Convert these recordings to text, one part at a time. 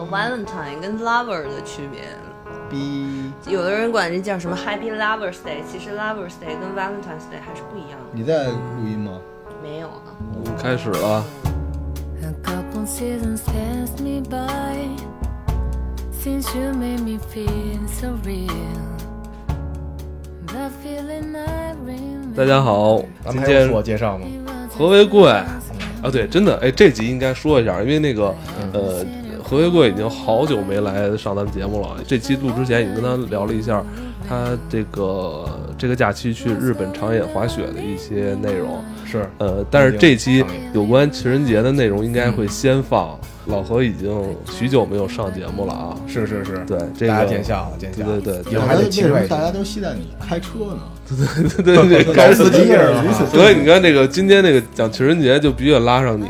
个 Valentine 跟 Lover 的区别。B，有的人管这叫什么 Happy Lovers Day，其实 Lovers Day 跟 Valentine's Day 还是不一样的。你在录音吗？没有啊，开始了，A couple seasons passed me by since you made me feel so real. The feeling I remember. 大家好，今天咱们还有我介绍吗？何为贵啊，对，真的，哎，这集应该说一下，因为那个呃，何为贵已经好久没来上咱们节目了。这期录之前已经跟他聊了一下，他这个这个假期去日本长野滑雪的一些内容。是，呃，但是这期有关情人节的内容应该会先放。老何已经许久没有上节目了啊，是是是，对，这个大家见笑了，见笑了。对对对以后还得为什么大家都期待你开车呢？对 对对，搞该司机是吧？所以你看这个今天那个讲情人节就必须得拉上你，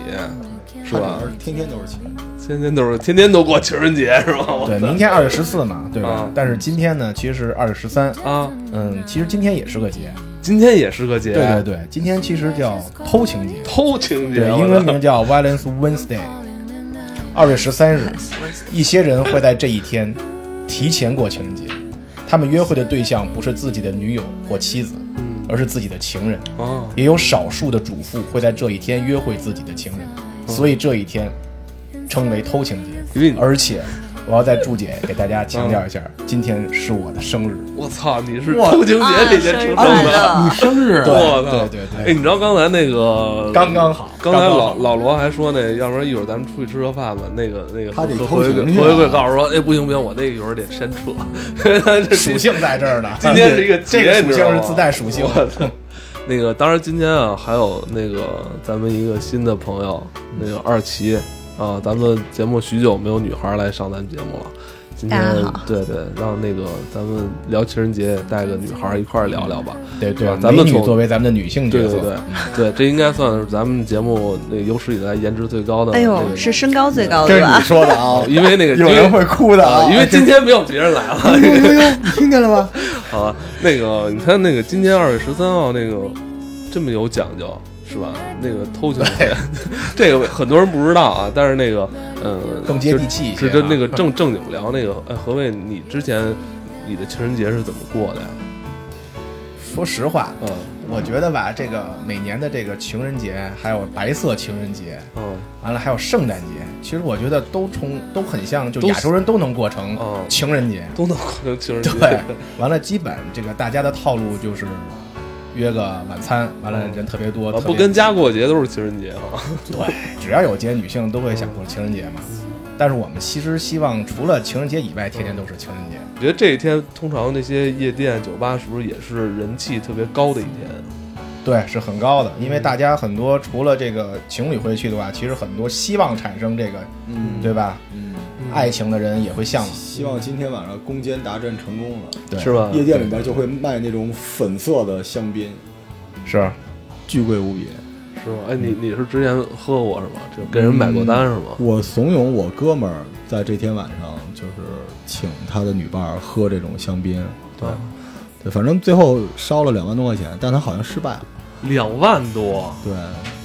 是吧？而天天都是情人。天天都是天天都过情人节是吧？对，明天二月十四嘛，对吧啊？但是今天呢，其实是二月十三。啊，嗯，其实今天也是个节。今天也是个节，对对对，今天其实叫偷情节，偷情节，对，英文名叫 Violence Wednesday。二月十三日，一些人会在这一天提前过情人节。他们约会的对象不是自己的女友或妻子，而是自己的情人。啊，也有少数的主妇会在这一天约会自己的情人，所以这一天称为偷情节。因为而且，我要在注解给大家强调一下，今天是我的生日。我操，你是偷情节里边出啊生的，你生日对我操，对对对哎，你知道刚才那个刚刚好刚才老老罗还说那，要不然一会儿咱们出去吃个饭吧。那个那个他得偷情去啊何为贵告诉说，哎，不行不行，我那个一会儿得先撤，这属性在这儿呢。今天是一个节 这个属性是自带属性。我操！那个，当然今天啊，还有那个咱们一个新的朋友，那个二奇啊，咱们节目许久没有女孩来上咱节目了。今天大家好对对，让那个咱们聊情人节，带个女孩一块儿聊聊吧。对对啊，咱们女作为咱们的女性角色，对对对对，这应该算是咱们节目那有史以来颜值最高的。哎呦那，个是身高最高这是你的吧？说的啊！因为那个 有人会哭的啊，因为 今天没有别人来了。呦呦呦，你听见了吗？好，那个你看那个今天二月十三号那个这么有讲究是吧？那个偷情节，这个很多人不知道啊，但是那个嗯，更接地气一些啊是跟那个正正经聊那个，哎，何谓你之前你的情人节是怎么过的呀？说实话，嗯我觉得吧，这个每年的这个情人节，还有白色情人节，嗯完了还有圣诞节，其实我觉得都从都很像，就亚洲人都能过成嗯情人节。都能过成情人节。对，完了基本这个大家的套路就是约个晚餐，完了人特别多，不跟家过节都是情人节哈。对，只要有节，女性都会想过情人节嘛。但是我们其实希望除了情人节以外，天天都是情人节。我觉得这一天通常那些夜店、酒吧是不是也是人气特别高的一天？对，是很高的，因为大家很多除了这个情侣会去的话，其实很多希望产生这个，嗯，对吧？嗯，爱情的人也会向往。希望今天晚上攻坚达阵成功了。对，是？吧？夜店里边就会卖那种粉色的香槟，是，巨贵无比。是吧？哎，你你是之前喝过是吗？就给人买过单是吗？我怂恿我哥们儿在这天晚上就是请他的女伴儿喝这种香槟，对，对，反正最后烧了两万多块钱，但他好像失败了，两万多，对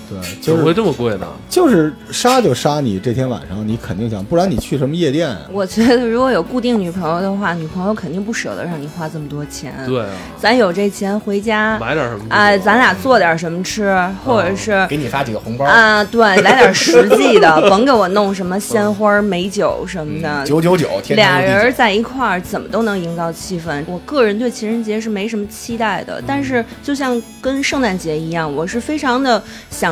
对，怎么会这么贵呢？就是杀就杀你这天晚上，你肯定想，不然你去什么夜店啊？我觉得如果有固定女朋友的话，女朋友肯定不舍得让你花这么多钱。对啊，咱有这钱回家，买点什么？哎，咱俩做点什么吃，或者是给你发几个红包，啊，对，来点实际的，甭给我弄什么鲜花、美酒什么的。九九九，俩人在一块儿，怎么都能营造气氛。我个人对情人节是没什么期待的，但是就像跟圣诞节一样，我是非常的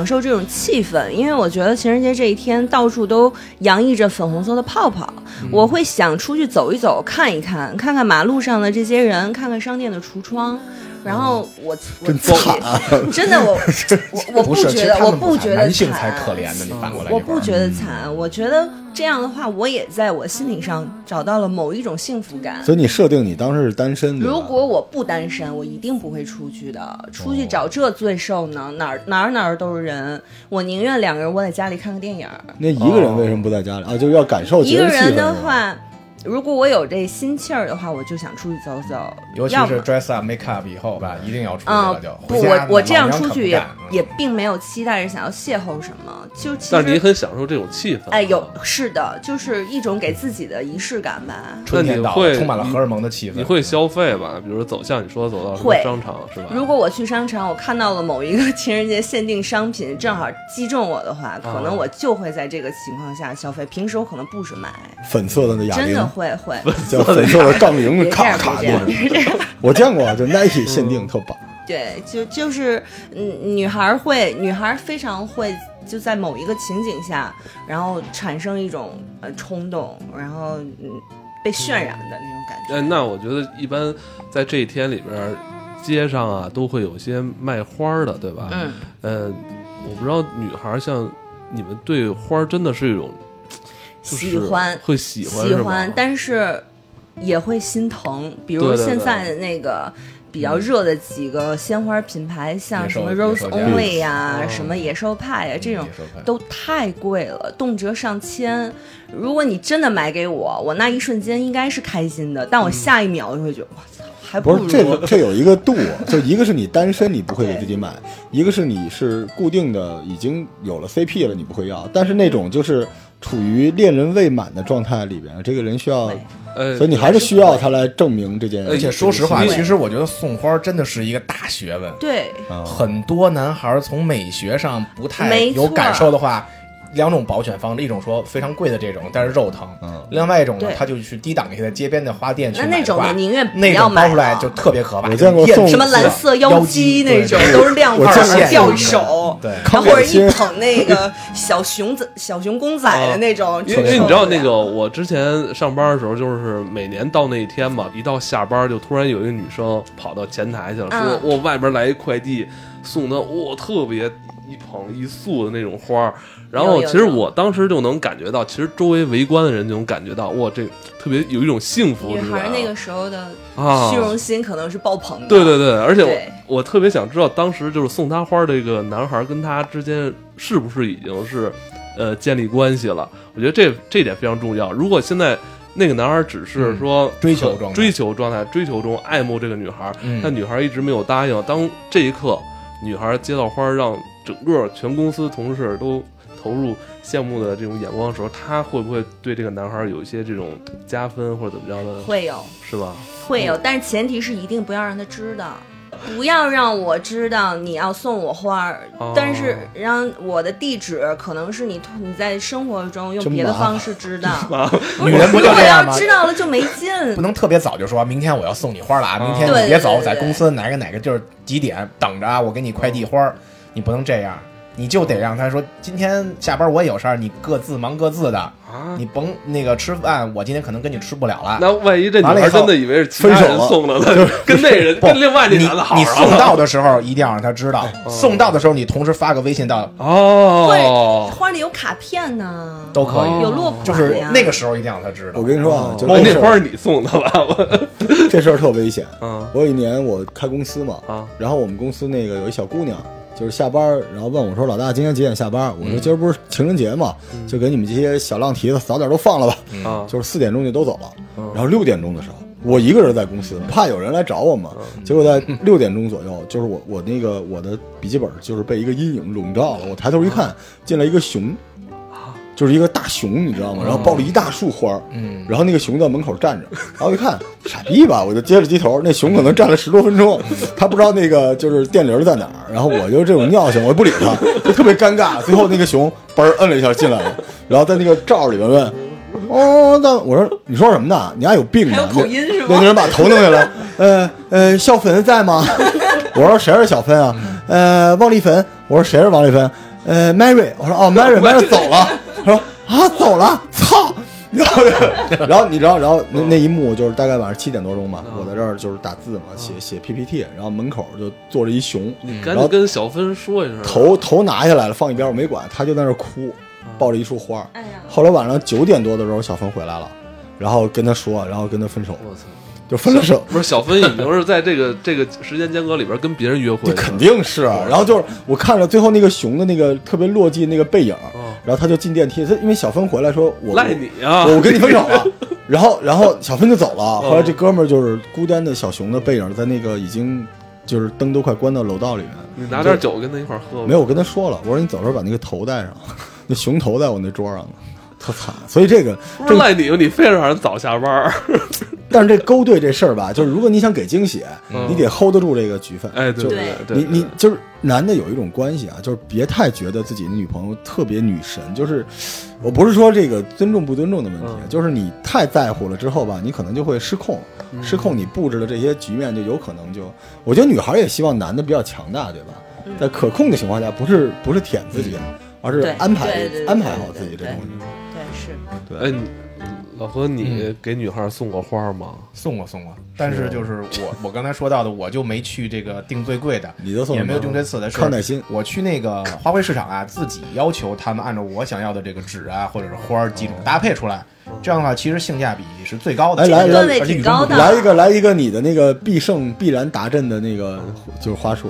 享受这种气氛，因为我觉得情人节这一天到处都洋溢着粉红色的泡泡，我会想出去走一走，看一看，看看马路上的这些人，看看商店的橱窗。然后我我真惨啊真的我 我我不觉得我不觉得男性惨才可怜的，你反过来我不觉得惨，我觉得这样的话，我也在我心理上找到了某一种幸福感。所以你设定你当时是单身，如果我不单身，我一定不会出去的。出去找这罪受呢，哪儿哪儿哪儿都是人，我宁愿两个人窝在家里看个电影。那一个人为什么不在家里啊？就是要感受一个人的话，如果我有这心气儿的话，我就想出去走走，尤其是 dress up make up 以后吧，一定要出去啊了就。，不，我我这样出去也也并没有期待着想要邂逅什么，就其但是你很享受这种气氛。哎有是的，就是一种给自己的仪式感吧。春天到那你会了，充满了荷尔蒙的气氛。你会消费吧？比如说走像你说走到商场是吧？如果我去商场，我看到了某一个 情人节限定商品，正好击中我的话，可能我就会在这个情况下消费。平时我可能不是买，粉色的那哑铃真的，会会。叫 粉色的杠铃，别这咔样，别这样，咔那种。别这样。我见过，就 Nike 限定特棒。对，就就是，嗯，女孩儿会，女孩儿非常会，就在某一个情景下，然后产生一种呃冲动，然后嗯被渲染的那种感觉。哎，那我觉得一般在这一天里边儿，街上啊都会有些卖花儿的，对吧？嗯，呃，我不知道女孩儿像你们对花儿真的是一种就是喜欢会喜欢喜欢，但是也会心疼。比如现在的那个比较热的几个鲜花品牌，像什么 Rose Only 呀、哦什么野兽派呀、这种都太贵了，动辄上千。如果你真的买给我，我那一瞬间应该是开心的，但我下一秒就会觉得，我操，还如不是这个，这有一个度，就一个是你单身，你不会给自己买；一个是你是固定的，已经有了 CP 了，你不会要。但是那种就是处于恋人未满的状态里边，这个人需要，呃，所以你还是需要他来证明这件事。而且说实话，其实我觉得送花真的是一个大学问。对，啊，很多男孩从美学上不太有感受的话，两种保选方式，一种说非常贵的这种，但是肉疼；嗯。另外一种呢，他就去低档一些的街边的花店去那买话那种的宁愿不那要买种包出来就特别可怕。我见过什么蓝色妖姬那种都是亮我见过粉儿吊手，对。然后或者一捧那个小熊仔、小熊公仔的那种，因为你知道那个，我之前上班的时候，就是每年到那一天嘛，一到下班就突然有一个女生跑到前台去了，说嗯我外边来一快递，送的哇特别一捧一束的那种花儿。然后其实我当时就能感觉到，其实周围围观的人就能感觉到，哇，这特别有一种幸福女。孩那个时候的啊虚荣心可能是爆棚的。对对对，而且我我特别想知道，当时就是送她花这个男孩跟她之间是不是已经是呃建立关系了？我觉得这这点非常重要。如果现在那个男孩只是说、嗯追求状态追求状态、追求中爱慕这个女孩，嗯但女孩一直没有答应。当这一刻，女孩接到花，让整个全公司同事都投入羡慕的这种眼光的时候，他会不会对这个男孩有一些这种加分或者怎么着的？会有是吧？会有，但是前提是一定不要让他知道。不要让我知道你要送我花儿，哦但是让我的地址可能是你你在生活中用别的方式知道。女人不就如果这样吗要？知道了就没劲。不能特别早就说明天我要送你花了啊！哦明天你别走，在公司哪个哪个地儿几点等着啊？我给你快递花儿，你不能这样，你就得让他说今天下班我也有事儿，你各自忙各自的，啊，你甭那个吃饭，我今天可能跟你吃不了了。那万一这女完了以后孩真的以为是其他人分手了送的呢？跟那人跟另外那你男的好你上送到的时候一定要让他知道，送到的时候你同时发个微信到哦，花里有卡片呢，都可以，哦有落款就是那个时候一定要让他知道。我跟你说啊，就那花是你送的吧？我 这事儿特危险。嗯。我有一年我开公司嘛，啊然后我们公司那个有一小姑娘，就是下班，然后问我说：“老大，今天几点下班？”我说：“今儿不是情人节嘛，就给你们这些小浪蹄子早点都放了吧。”啊，就是四点钟就都走了，嗯然后六点钟的时候，我一个人在公司，怕有人来找我嘛。结果在六点钟左右，就是我我那个我的笔记本就是被一个阴影笼罩了。我抬头一看，进来一个熊，就是一个大熊，你知道吗？然后抱了一大束花儿，嗯，然后那个熊在门口站着，然后一看，傻逼吧，我就接着机头，那熊可能站了十多分钟，他不知道那个就是电铃在哪儿，然后我就这种尿性，我就不理他，就特别尴尬。最后那个熊嘣儿摁了一下进来了，然后在那个罩里面问。哦，那我说你说什么呢？你还有病呢？还有口音是吗那个人把头弄下来，呃呃，小芬在吗？我说谁是小芬啊？呃，王丽芬。我说谁是王丽芬？呃，Mary。我说哦，Mary，Mary 走了。他说啊，走了，操！然后，然后你知道，然后那那一幕就是大概晚上七点多钟吧，我在这儿就是打字嘛，写写 PPT，然后门口就坐着一熊，你赶紧跟小芬说一声，头头拿下来了，放一边，我没管，他就在那儿哭，抱着一束花。哎呀，后来晚上九点多的时候，小芬回来了，然后跟他说，然后跟他分手，我操！就分了手。不是小芬已经是在这个这个时间间隔里边跟别人约会，这肯定是啊，然后就是我看着最后那个熊的那个特别落寂那个背影，哦然后他就进电梯，他因为小芬回来说我赖你啊！我我跟你分手了，然后然后小芬就走了，嗯后来这哥们儿就是孤单的小熊的背影，在那个已经就是灯都快关到楼道里面。你拿点酒跟他一块喝。没有，我跟他说了，我说你走的时候把那个头带上，那熊头在我那桌上呢，特惨。所以这个不是赖你吗？你非让人早下班儿。但是这勾兑这事儿吧，就是如果你想给惊喜，嗯你得 hold 得住这个局分。哎，对就对对，你你就是男的有一种关系啊，就是别太觉得自己的女朋友特别女神，就是我不是说这个尊重不尊重的问题，嗯就是你太在乎了之后吧，你可能就会失控，嗯失控你布置的这些局面就有可能就，我觉得女孩也希望男的比较强大，对吧？在可控的情况下，不是不是舔自己，而是对安排对对对安排好自己这对东西。对是。哎，你老何，你给女孩送过花吗？送过送过，但是就是我我刚才说到的，我就没去这个订最贵的，你都送也没有订最次的，是康乃馨。我去那个花卉市场啊，自己要求他们按照我想要的这个纸啊，或者是花儿几种搭配出来，这样的话其实性价比是最高的。哎来来而且来与众不同挺高的来一个来一个你的那个必胜必然达阵的那个就是花束，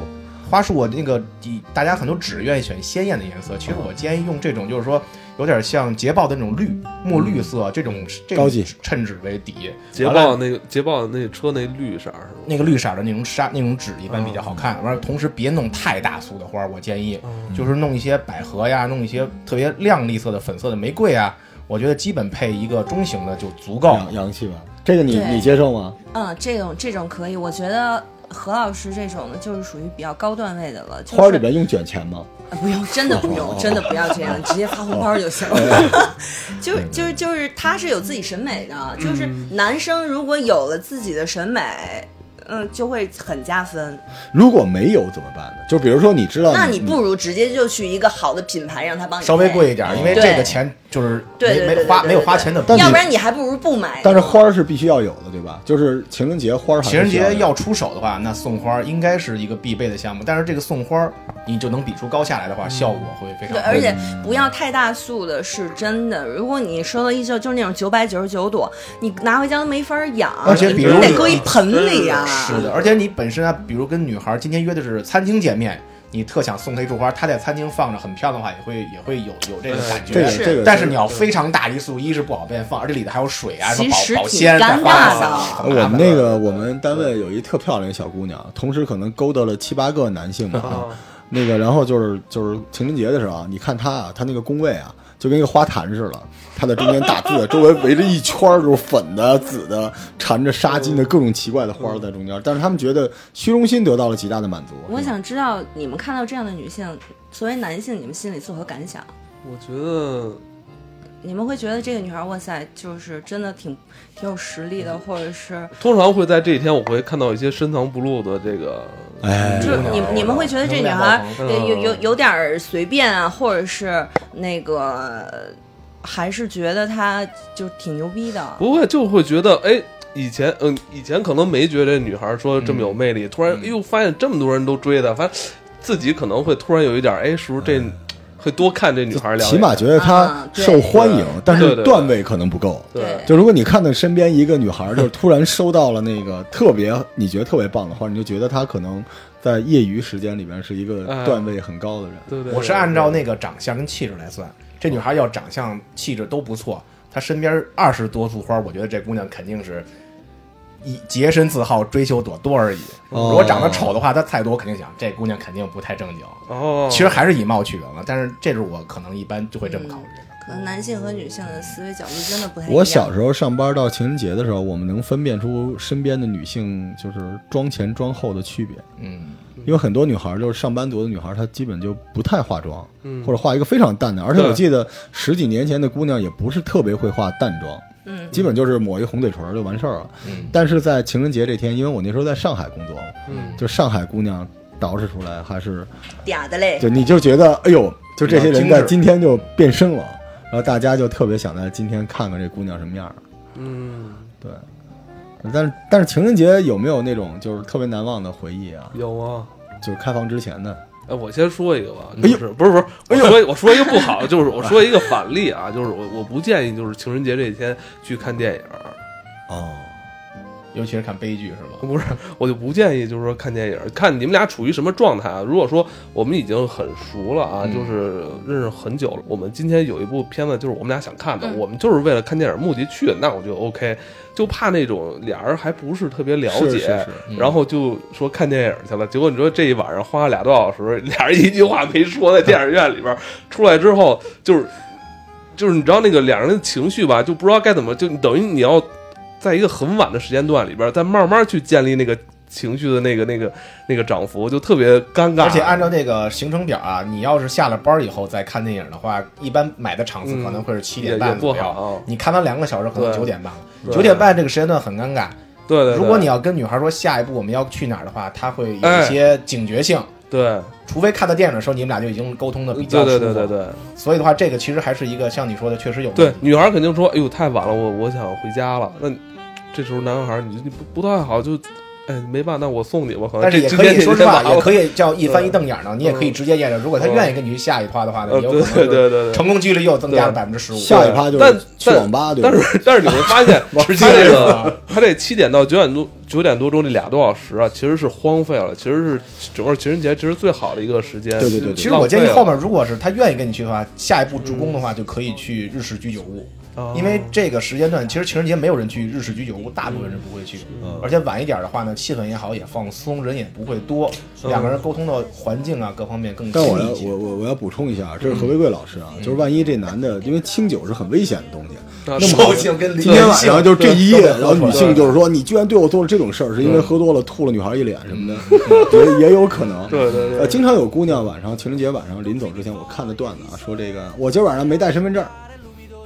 花束我那个底，大家很多纸愿意选鲜艳的颜色，其实我建议用这种，就是说有点像捷豹的那种绿墨绿色这种这种高级衬纸为底，捷豹那个捷豹那车那绿色？那个绿色的那种纱那种纸一般比较好看。完了，同时别弄太大束的花儿，我建议就是弄一些百合呀，弄一些特别亮丽色的粉色的玫瑰啊，我觉得基本配一个中型的就足够了洋。气吧？这个你你接受吗？嗯，这种这种可以，我觉得何老师这种的，就是属于比较高段位的了。就是、花里边用卷钱吗？啊不用，真的不用，真的不要这样，直接发红包就行了。就是就是就是，他是有自己审美的，就是男生如果有了自己的审美，嗯，就会很加分。如果没有怎么办呢？就比如说你知道，那你不如直接就去一个好的品牌，让他帮你稍微贵一点，因为这个钱就是没没花没有花钱的。但是要不然你还不如不买。但是花儿是必须要有的，对吧？就是情人节花儿情人节要出手的话，那送花应该是一个必备的项目。但是这个送花，你就能比出高下来的话，效果会非常。而且不要太大束的，是真的。如果你收到一束就是那种九百九十九朵，你拿回家都没法养，而且比如你你得搁一盆里呀、是的，而且你本身啊，比如跟女孩今天约的是餐厅见面，你特想送她一束花，她在餐厅放着很漂亮的话，也会也会有有这个感觉。这个是这个，但是你要非常大一束，一是不好便放，而且里头还有水啊，什么保保鲜，挺尴尬的我们那个我们单位有一特漂亮的小姑娘，同时可能勾搭了七八个男性吧。啊那个，然后就是就是情人节的时候啊，你看她啊，她那个工位啊，就跟一个花坛似的，它在中间打字，周围围着一圈儿就是粉的、紫的，缠着纱巾的各种奇怪的花儿在中间。但是他们觉得虚荣心得到了极大的满足。我想知道你们看到这样的女性，作为男性，你们心里作何感想？我觉得你们会觉得这个女孩，哇塞，就是真的挺挺有实力的，或者是通常会在这一天，我会看到一些深藏不露的这个，哎就是你你们会觉得这女孩有有有点儿随便啊，或者是那个，还是觉得她就挺牛逼的。不会就会觉得，哎，以前嗯，以前可能没觉得这女孩说这么有魅力，突然哎呦发现这么多人都追她，发现自己可能会突然有一点，哎，是不是这会多看这女孩两眼？起码觉得她受欢迎，但是段位可能不够。对。就如果你看到身边一个女孩儿，就是突然收到了那个特别你觉得特别棒的花，你就觉得她可能在业余时间里边是一个哎段位很高的人。对对，我是按照那个长相跟气质来算，这女孩要长相气质都不错，她身边二十多束花，我觉得这姑娘肯定是以洁身自好，追求朵多而已。哦如果长得丑的话，他再多，我肯定想这姑娘肯定不太正经。哦，其实还是以貌取人了，但是这是我可能一般就会这么考虑。可能男性和女性的思维角度真的不太一样。我小时候上班到情人节的时候，我们能分辨出身边的女性就是妆前妆后的区别，嗯，因为很多女孩就是上班族的女孩，她基本就不太化妆，嗯或者化一个非常淡的。而且我记得十几年前的姑娘也不是特别会化淡妆，嗯，基本就是抹一红嘴唇就完事儿了。嗯但是在情人节这天，因为我那时候在上海工作，嗯就上海姑娘捯饬出来还是，嗲的嘞。就你就觉得，哎呦，就这些人在今天就变身了，然后大家就特别想在今天看看这姑娘什么样儿。嗯，对，但是但是情人节有没有那种就是特别难忘的回忆啊？有啊。就是开房之前的，哎，我先说一个吧，就是不是不是，我说我说一个不好，就是我说一个反例啊，就是我我不建议就是情人节这一天去看电影，哦，尤其是看悲剧是吗？不是，我就不建议，就是说看电影，看你们俩处于什么状态啊。如果说我们已经很熟了啊，嗯就是认识很久了，我们今天有一部片子就是我们俩想看的，嗯我们就是为了看电影目的去的，那我就 OK。就怕那种俩人还不是特别了解，是是是嗯然后就说看电影去了，结果你说这一晚上花了俩多小时，俩人一句话没说，在电影院里边出来之后，就是就是你知道那个两人的情绪吧，就不知道该怎么，就等于你要在一个很晚的时间段里边，再慢慢去建立那个情绪的那个那个那个涨幅，就特别尴尬。而且按照那个行程表啊，你要是下了班以后再看电影的话，一般买的场次可能会是七点半左右。好，你看完两个小时，可能对九点半了。九点半这个时间段很尴尬。对对对，如果你要跟女孩说下一步我们要去哪儿的话，她会有哎一些警觉性。对除非看到电影的时候，你们俩就已经沟通的比较对舒服。对对对对所以的话，这个其实还是一个像你说的，确实有对问，题女孩肯定说：“哎呦，太晚了，我我想回家了。”那这时候男孩你你不不太好，就哎没办法，那我送你吧。可能但是也可以说实话，也可以。叫一翻一瞪眼呢。你也可以直接验证，如果他嗯愿意跟你去下一趴的话呢，有对可能对对对对。成功几率又增加了对百分之十五。下一趴就但是去网吧，对但？是但是你会发现，直他这个他这七点到九点多九点多钟这俩多小时啊，其实是荒废了，其实是整个情人节其实最好的一个时间。对对对对其实我建议后面如果是他愿意跟你去的话，下一步助攻的话就可以去日式居酒屋，啊因为这个时间段其实情人节没有人去日式居酒屋，大部分人不会去，而且晚一点的话呢，气氛也好，也放松，人也不会多，两个人沟通的环境啊各方面更但我要亲密一些。我我我要补充一下，这是何为贵老师啊，就是万一这男的，因为清酒是很危险的东西，啊那么今天晚上就这一夜，然后女性就就是说你居然对我做了这种事儿，是因为喝多了吐了女孩一脸什么的，也也有可能。对对对。呃，经常有姑娘晚上情人节晚上临走之前，我看的段子啊，说这个我今儿晚上没带身份证，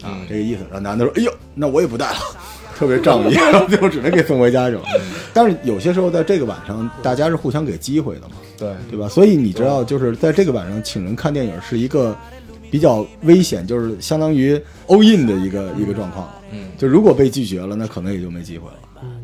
啊，这个意思。然后男的说，哎呦，那我也不带了。特别仗义，然 后最后只能给送回家去了。但是有些时候在这个晚上，大家是互相给机会的嘛，对，对吧？所以你知道，就是在这个晚上请人看电影是一个比较危险，就是相当于 all in 的一个一个状况。嗯，就如果被拒绝了，那可能也就没机会了。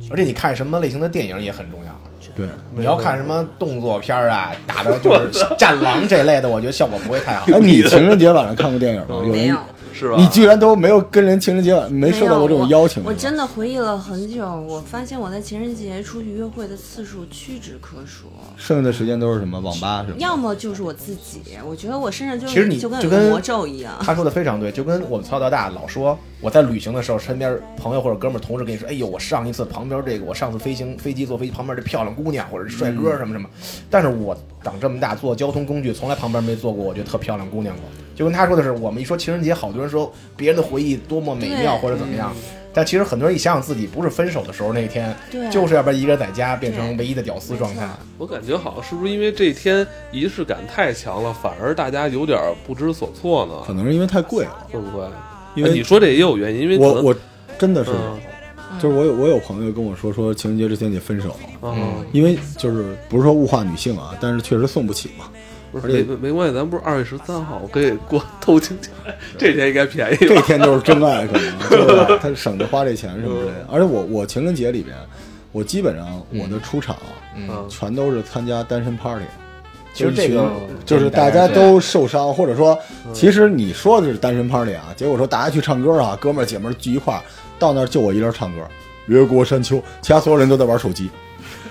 而且你看什么类型的电影也很重要。对，你要看什么动作片儿啊，打的就是战狼这类的，我觉得效果不会太好。哎，你情人节晚上看过电影吗？有人没有，是吧？你居然都没有跟人情人节晚没收到过这种邀请吗？我真的回忆了很久，我发现我在情人节出去约会的次数屈指可数，剩下的时间都是什么网吧是吗？要么就是我自己，我觉得我身上就其实你就跟魔咒一样。他说的非常对，就跟我们从小到大老说，我在旅行的时候，身边朋友或者哥们儿、同事跟你说，哎呦，我上一次旁边这个，我上次飞行飞机坐飞机旁边这漂亮姑娘或者是帅哥什么什么，但是我长这么大坐交通工具，从来旁边没坐过我觉得特漂亮姑娘过。就跟他说的是，我们一说情人节，好多人说别人的回忆多么美妙或者怎么样。但其实很多人一想想自己不是分手的时候那天，对就是要不然一个人在家变成唯一的屌丝状态。我感觉好像是不是因为这一天仪式感太强了，反而大家有点不知所措呢？可能是因为太贵了。会不会？因为哎你说这也有原因，因为我我真的是，嗯就是我有我有朋友跟我说说情人节之前得分手，嗯，因为就是不是说物化女性啊，但是确实送不起嘛。不是而且没没关系，咱不是二月十三号，我可以过 偷情节，这天应该便宜这？天就是真爱，可能 就是他省着花这钱什么之类的。而且我我情人节里边，我基本上我的出场嗯全都是参加单身 party。其实这个就是大家都受伤，或者说，其实你说的是单身 party 啊，结果说大家去唱歌啊，哥们儿姐们儿聚一块儿，到那儿就我一人唱歌，越过山丘，其他所有人都在玩手机。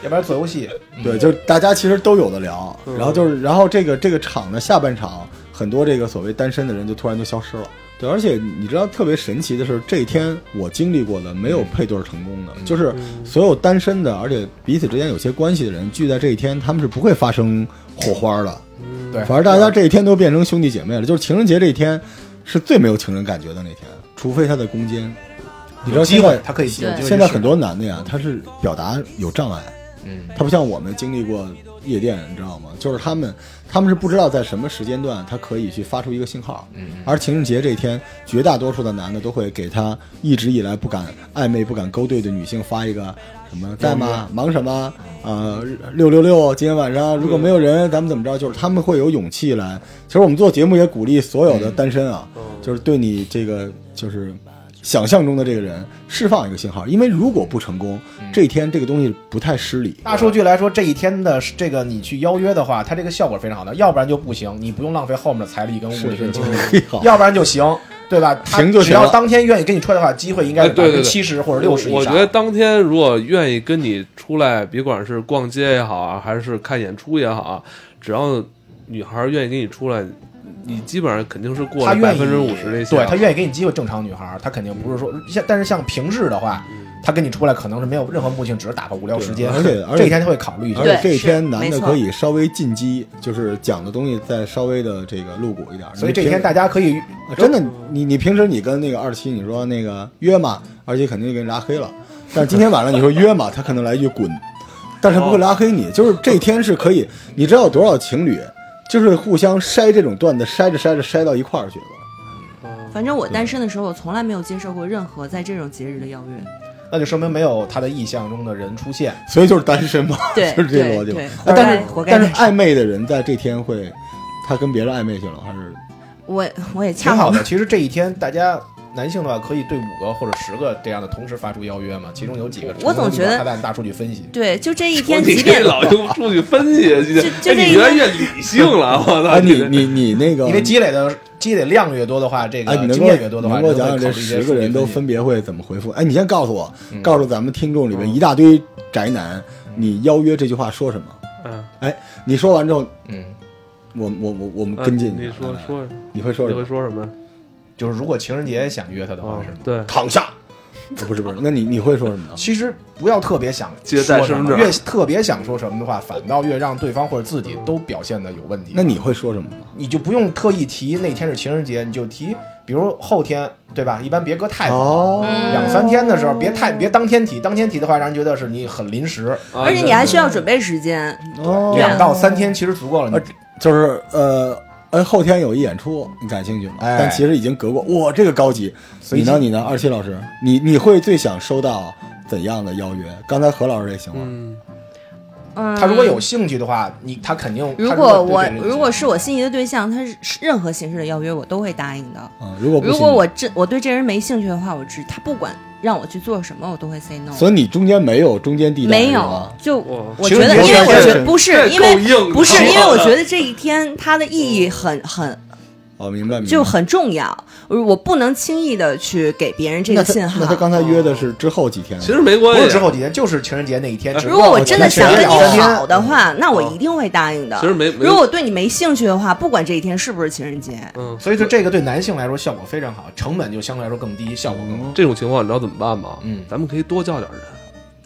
要不然做游戏，对，就是大家其实都有的聊，然后就是，然后这个这个场的，下半场很多这个所谓单身的人就突然就消失了。对，而且你知道特别神奇的是，这一天我经历过的没有配对成功的，就是所有单身的，而且彼此之间有些关系的人聚在这一天，他们是不会发生火花的，对，反而大家这一天都变成兄弟姐妹了。就是情人节这一天是最没有情人感觉的那天，除非他在攻坚。你知道机现在会他可以现在很多男的呀，他是表达有障碍，嗯，他不像我们经历过夜店，你知道吗？就是他们，他们是不知道在什么时间段他可以去发出一个信号。嗯，而情人节这一天，绝大多数的男的都会给他一直以来不敢暧昧、不敢勾兑的女性发一个什么在吗？忙什么？呃，六六六，今天晚上如果没有人，咱们怎么着？就是他们会有勇气来。其实我们做节目也鼓励所有的单身啊，就是对你这个就是。想象中的这个人释放一个信号，因为如果不成功，这一天这个东西不太失礼。大数据来说，这一天的这个你去邀约的话，它这个效果非常好的，要不然就不行，你不用浪费后面的财力跟物力跟精力，要不然就行。对吧？他行就行只要当天愿意跟你出来的话，机会应该是百分之七十或者六十以上。我我觉得当天如果愿意跟你出来，别管是逛街也好啊，还是看演出也好啊，只要女孩愿意跟你出来，你基本上肯定是过他愿意了百分之五十这些。对他愿意给你机会，正常女孩儿她肯定不是说像，但是像平日的话，他跟你出来可能是没有任何目的性，只是打发无聊时间，对而且而且 这一天他会考虑一下而。且这一天男的可以稍微进击，就是讲的东西再稍微的这个露骨一点。所以这一天大家可以啊真的，你你平时你跟那个二七你说那个约嘛，二七肯定就给你拉黑了。但是今天晚上你说约嘛，他可能来一句滚，但是不会拉黑你。就是这天是可以，你知道有多少情侣就是互相筛这种段子，筛着筛着筛到一块儿去了。反正我单身的时候，我从来没有接受过任何在这种节日的邀约。那就说明没有他的意象中的人出现。所以就是单身嘛，对 就是这个逻辑但是但是暧昧的人在这天会，他跟别人暧昧去了，还是我我也恰好挺好的。其实这一天，大家男性的话可以对五个或者十个这样的同时发出邀约嘛，其中有几个我总觉得他在大数据分析。对，就这一天，你这即便老用数据分析，你这一天越来越理性了，我操！啊，你你你那个，你那积累的积累量越多的话，这个哎，你验越多的话，能给我讲讲这十个人都分别会怎么回复？哎，你先告诉我，嗯告诉咱们听众里面一大堆宅男，你邀约这句话说什么？嗯，哎，你说完之后，嗯，我我我我们嗯跟进。你说说，你会说你什么？会说什么？就是如果情人节想约他的话，是吗？对，躺下。哦 不是不是，那你你会说什么呢？其实不要特别想接待说什么身份证越特别想说什么的话，反倒越让对方或者自己都表现的有问题。那你会说什么呢？你就不用特意提那天是情人节，你就提，比如后天，对吧？一般别搁太早，哦，两三天的时候，别太别当天提，当天提的话，让人觉得是你很临时。啊而且你还需要准备时间。哦，两到三天其实足够了。就是呃。呃，后天有一演出，你感兴趣吗？哎但其实已经隔过。哇，这个高级。你呢？你呢？二七老师，你你会最想收到怎样的邀约？刚才何老师也行了。嗯，嗯，他如果有兴趣的话，你他肯定。如果我如果是我心仪的对象，他是任何形式的邀约我都会答应的。嗯，如果如果我这我对这人没兴趣的话，我只他不管让我去做什么，我都会 say no。所以你中间没有中间地带，没有，就哇我觉得，因为我觉得不是，因为不是，因为我觉得这一天它的意义很很哦，明白，明白就很重要，我不能轻易的去给别人这个信号那。他刚才约的是之后几天，其实没关系，不是之后几天，就是情人节那一天。如果我真的想跟你好的，话，那我嗯一定会答应的。其实没没如果我对你没兴趣的话，不管这一天是不是情人节，嗯，所以说这个对男性来说效果非常好，成本就相对来说更低，效果更好。这种情况你知道怎么办吗？嗯咱们可以多叫点人。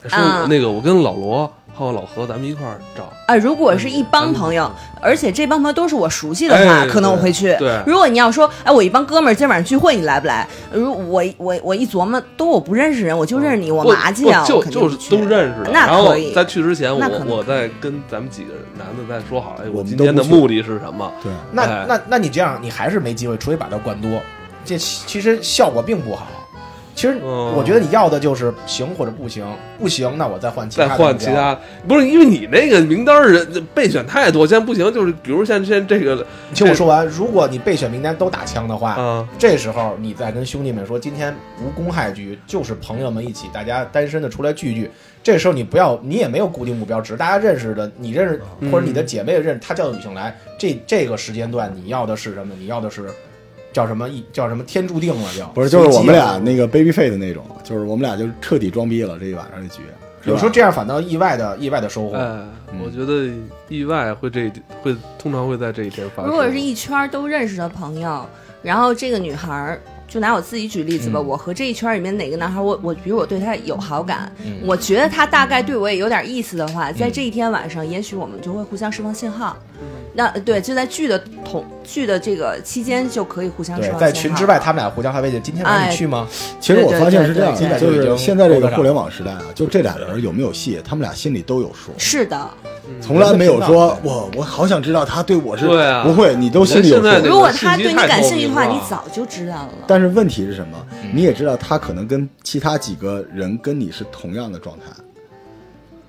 说啊那个，我跟老罗还有老何，咱们一块儿找。啊，如果是一帮朋友，而且这帮朋友都是我熟悉的话，哎可能我会去。对如果你要说，哎，我一帮哥们儿今晚上聚会，你来不来？如我我我一琢磨，都我不认识人，我就认识你，我不麻将，不就肯定就是都认识的。那可以在去之前，我那可我再跟咱们几个男的再说好了，哎，我们今天的目的是什么？对，那哎那那你这样，你还是没机会，除非把它灌多，这其其实效果并不好。其实嗯我觉得你要的就是行或者不行，不行那我再换其他再。换其他，不是因为你那个名单儿人备选太多，现在不行，就是比如像现在这个听我说完，如果你备选名单都打枪的话，嗯，这时候你再跟兄弟们说，今天无公害局，就是朋友们一起，大家单身的出来聚聚。这时候你不要，你也没有固定目标，值大家认识的，你认识嗯或者你的姐妹认识，她叫女性来，这这个时间段你要的是什么？你要的是叫什么一叫什么天注定了就不是就是我们俩那个 baby face 那种，就是我们俩就彻底装逼了这一晚上这局。有时候这样反倒意外的意外的收获。哎，我觉得意外会这会通常会在这一天发生。如果是一圈都认识的朋友，然后这个女孩儿，就拿我自己举例子吧，嗯我和这一圈里面哪个男孩儿，我我比如我对他有好感，嗯我觉得他大概对我也有点意思的话，在嗯这一天晚上，也许我们就会互相释放信号。那对，就在剧的同剧的这个期间就可以互相释对，放信号。在群之外，他们俩互相发微信，今天晚上哎你去吗？其实我发现是这样对对，就是现在这个互联网时代啊，就这俩人有没有戏，他们俩心里都有数，是的，从来没有说我我好想知道他对我是对啊不会，你都心里有数如果他对你感兴趣的话，你早就知道了。但是问题是什么？嗯你也知道，他可能跟其他几个人跟你是同样的状态，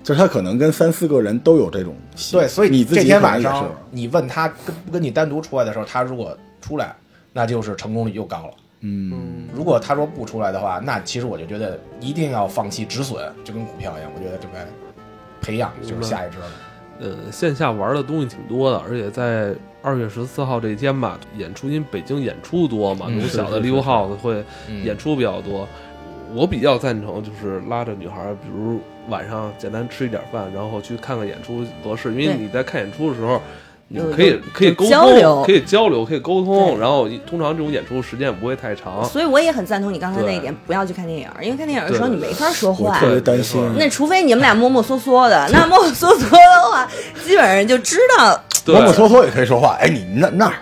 就是他可能跟三四个人都有这种戏。对，所以你自己这天晚上你问他跟不跟你单独出来的时候，他如果出来，那就是成功率又高了。嗯，如果他说不出来的话，那其实我就觉得一定要放弃止损，就跟股票一样，我觉得就该培养就是下一支了。呃，线下玩的东西挺多的，而且在二月十四号这一天吧，演出因为北京演出多嘛，嗯从小的是是 live house 会嗯演出比较多。我比较赞成就是拉着女孩，比如晚上简单吃一点饭，然后去看看演出合适，因为你在看演出的时候。你有可以可以沟通，可以交流，可以沟通，然后通常这种演出时间也不会太长。所以我也很赞同你刚才那一点，不要去看电影，因为看电影的时候你没法说话我特。别担心。那除非你们俩摸摸索索的，那摸摸索索的话，基本上就知道。对摸摸索索也可以说话。哎，你那那儿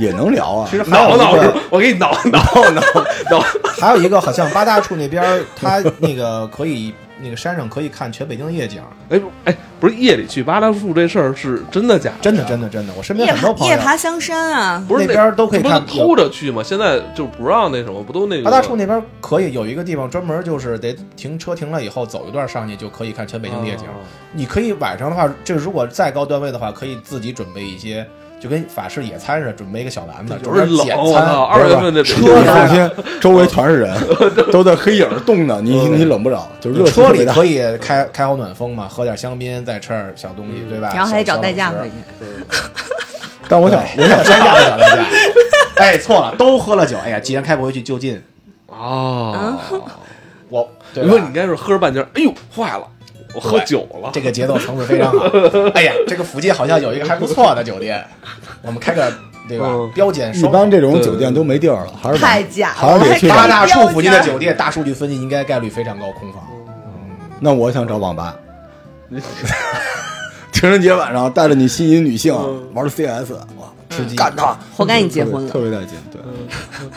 也能聊啊。其实还有一挠挠个，我给你挠挠挠挠。还有一个好像八大处那边儿，它那个可以那个山上可以看全北京的夜景，哎不哎，不是夜里去八大处这事儿是真的假的？真的真的真的，我身边夜爬很多朋友夜爬香山啊，不是那边都可以看偷着去吗？现在就不让那什么，不都那个八大处那边可以有一个地方专门就是得停车停了以后走一段上去就可以看全北京的夜景。啊你可以晚上的话，这如果再高段位的话，可以自己准备一些，就跟法式野餐似的，准备一个小篮子，就是冷，简餐。我操！二月份这车北京放心，周围全是人，都在黑影儿冻的，你你冷不着，就热车里的可以开开好暖风嘛，喝点香槟，再吃点小东西，对吧？然后还得找代驾小回去。但我想，我想 山下的小代驾。哎，错了，都喝了酒。哎呀，既然开不回去，就近。哦！我对吧你说你应该是喝着半截儿，哎呦，坏了，我喝酒了。这个节奏层次非常好。哎呀，这个附近好像有一个还不错的酒店，我们开个对吧嗯？标间一般这种酒店都没地儿了，还是太假了还是得去八。大处附近的酒店，大数据分析应该概率非常高，空房。那我想找网吧。情人节晚上带着你心仪女性玩 CS，哇，吃鸡干他！活该你结婚了特别带劲。对，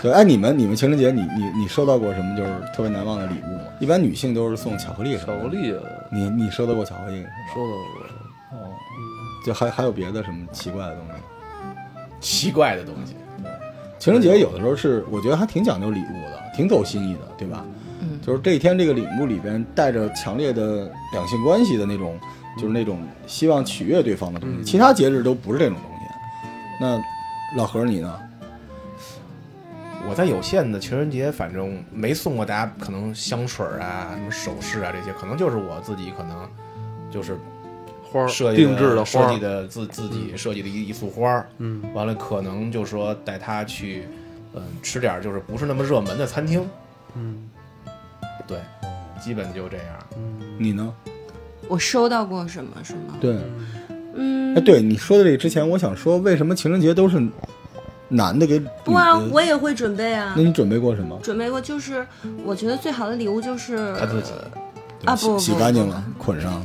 对，哎，你们你们情人节你你你收到过什么就是特别难忘的礼物吗？一般女性都是送巧克力什巧么的，克力啊，你你收到过巧克力是吧？说到过。哦，就还还有别的什么奇怪的东西？奇怪的东西，情人节有的时候是我觉得还挺讲究礼物的，挺走心意的，对吧？嗯，就是这一天这个礼物里边带着强烈的两性关系的那种，就是那种希望取悦对方的东西。嗯其他节日都不是这种东西。那老何你呢？我在有限的情人节，反正没送过大家可能香水啊、什么首饰啊这些，可能就是我自己可能就是花儿设计定制的花儿设计，的自自己设计的一一束花儿，嗯，完了可能就说带他去，嗯，吃点儿就是不是那么热门的餐厅，嗯。对，基本就这样。你呢？我收到过什么是吗？对，嗯。哎，，对你说的这个之前，我想说，为什么情人节都是男的给女不啊，我也会准备啊那。你准备过什么？准备过，就是我觉得最好的礼物就是他自己啊不不洗洗干净了，捆上。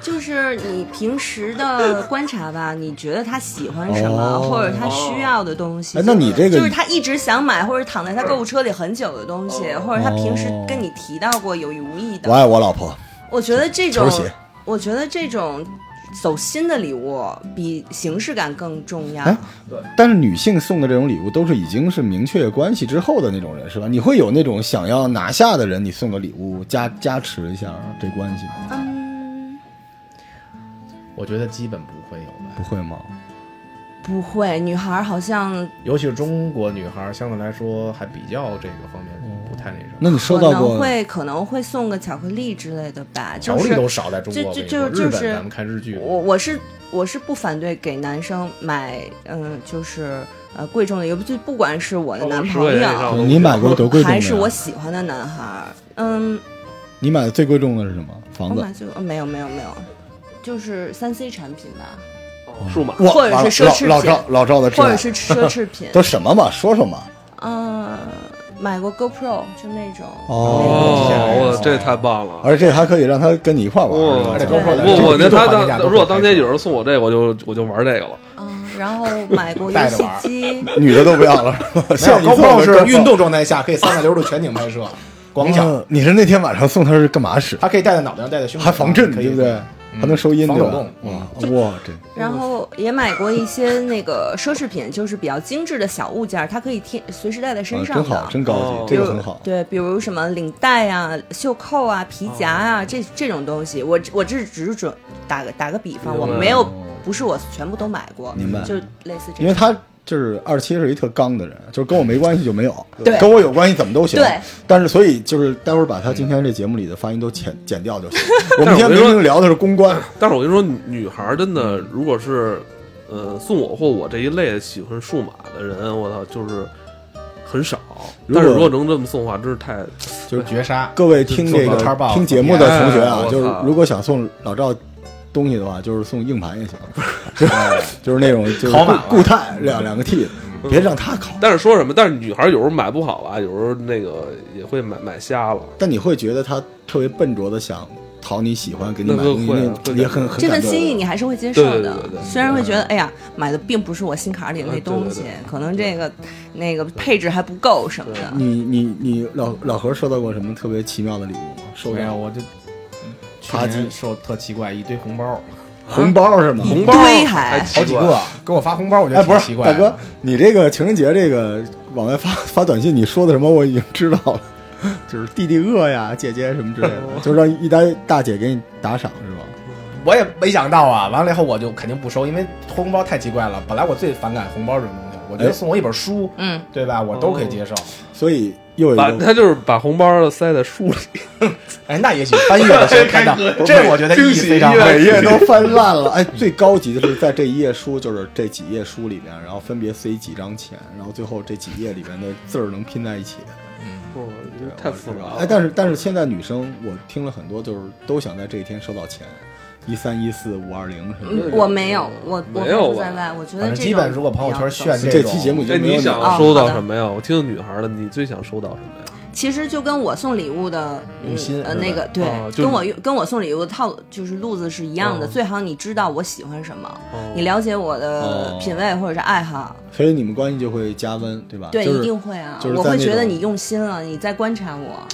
就是你平时的观察吧，你觉得他喜欢什么，哦或者他需要的东西。哎，那你这个就是他一直想买，或者躺在他购物车里很久的东西，或者他平时跟你提到过有意无意的。我爱我老婆，我觉得这种，我觉得这种走心的礼物比形式感更重要。哎但是女性送的这种礼物都是已经是明确关系之后的那种人，是吧？你会有那种想要拿下的人，你送个礼物加加持一下这关系吗？嗯，我觉得基本不会有不，会吗？不会，女孩好像尤其是中国女孩，相对来说还比较这个方面不太那什么。那你收可能到过？会可能会送个巧克力之类的吧，巧克力就是都少在中国，就就就就是日本咱们看日剧，我我是我是不反对给男生买，嗯、就是呃贵重的，也不就不管是我的男朋友，你买过多贵重的？还是我喜欢的男孩儿，嗯，你买的最贵重的是什么？房子？我买就、呃没有没有没有，就是三 C 产品吧，数码或者是奢侈品老老赵老赵的或者是奢侈品，都什么嘛？说说嘛。嗯、买过 GoPro 就那种，哦，哇这太棒了。而且这还可以让他跟你一块玩 GoPro 的不不，那这个他当如果当天有人送我这个，我就我就玩这个了。嗯，然后买过游戏机，女的都不要了，是吧？像 GoPro 是运动状态下可以三百六十度全景拍摄，广角，嗯你是那天晚上送他是干嘛使？他可以戴在脑袋上，戴在胸，还防震，对不对？嗯还能收音，对吧？哇哇，这然后也买过一些那个奢侈品，就是比较精致的小物件，它可以贴随时带在身啊上的。真好，真高哦级，这个很好。对，比如什么领带啊、袖扣啊、皮夹啊，这这种东西，我我这只是准打个打个比方，我没有，不是我全部都买过，明白就类似这种。因为他就是二七是一特刚的人，就是跟我没关系就没有，对跟我有关系怎么都行。对，但是所以就是待会儿把他今天这节目里的发音都剪剪掉就行。我们今天明明聊的是公关，但是我跟你说，女女孩儿真的，如果是呃，送我或我这一类喜欢数码的人，我操，就是很少。如果但是如果能这么送的话，真是太就是绝杀。各位听这个听节目的同学啊就是如果想送老赵东西的话，就是送硬盘也行，就 是就是那种就是烤满了固固态两两个 T 的，别让他烤。但是说什么？但是女孩有时候买不好吧，有时候那个也会买买瞎了。但你会觉得他特别笨拙的想讨你喜欢，给你买东西，也很很这份心意你还是会接受的，对对对对虽然会觉得哎呀买的并不是我心坎里的那东西，嗯对对可能这个那个配置还不够什么的。你你你老老何收到过什么特别奇妙的礼物吗？收没有，到我就去扒鸡年收特奇怪一堆红包，红包是吗？红包堆还好几个给我发红包，我觉哎，得不奇怪的。大哥，你这个情人节这个往外发发短信，你说的什么我已经知道了，就是弟弟饿呀，姐姐什么之类的，就是让一单大姐给你打赏是吧？我也没想到啊，完了以后我就肯定不收，因为红包太奇怪了。本来我最反感红包这种东西，我觉得哎送我一本书，嗯，对吧？我都可以接受。所以又有一个把他就是把红包塞在书里，哎，那也许翻页的时候看到，这我觉得意义非常好。每页都翻烂了。哎，最高级的是在这一页书，就是这几页书里边，然后分别塞几张钱，然后最后这几页里面的字儿能拼在一起。嗯太复杂了。哎，但是但是现在女生我听了很多，就是都想在这一天收到钱，一三一四五二零什么我没有，我我没有在外，我觉得这基本如果朋友圈炫这这期节目就哎，没有你想哦收到什么呀？我听女孩的，你最想收到什么呀？其实就跟我送礼物的用心呃那个对跟我跟我送礼物的套就是路子是一样的。哦最好你知道我喜欢什么，哦你了解我的哦品味或者是爱好，所以你们关系就会加温，对吧？对，一定会啊，我会觉得你用心了，你在观察我。